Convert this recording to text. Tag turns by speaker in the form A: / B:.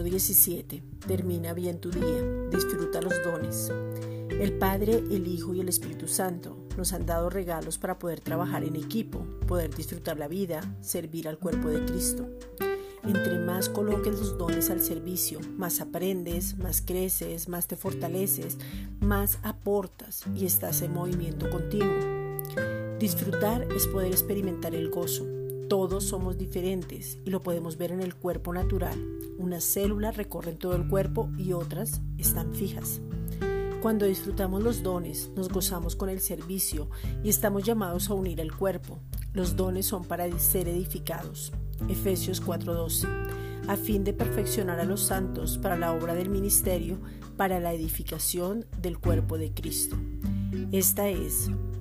A: 17. Termina bien tu día. Disfruta los dones. El Padre, el Hijo y el Espíritu Santo nos han dado regalos para poder trabajar en equipo, poder disfrutar la vida, servir al cuerpo de Cristo. Entre más coloques los dones al servicio, más aprendes, más creces, más te fortaleces, más aportas y estás en movimiento continuo. Disfrutar es poder experimentar el gozo, todos somos diferentes y lo podemos ver en el cuerpo natural. Unas células recorren todo el cuerpo y otras están fijas. Cuando disfrutamos los dones, nos gozamos con el servicio y estamos llamados a unir el cuerpo. Los dones son para ser edificados. Efesios 4:12. A fin de perfeccionar a los santos para la obra del ministerio, para la edificación del cuerpo de Cristo. Esta es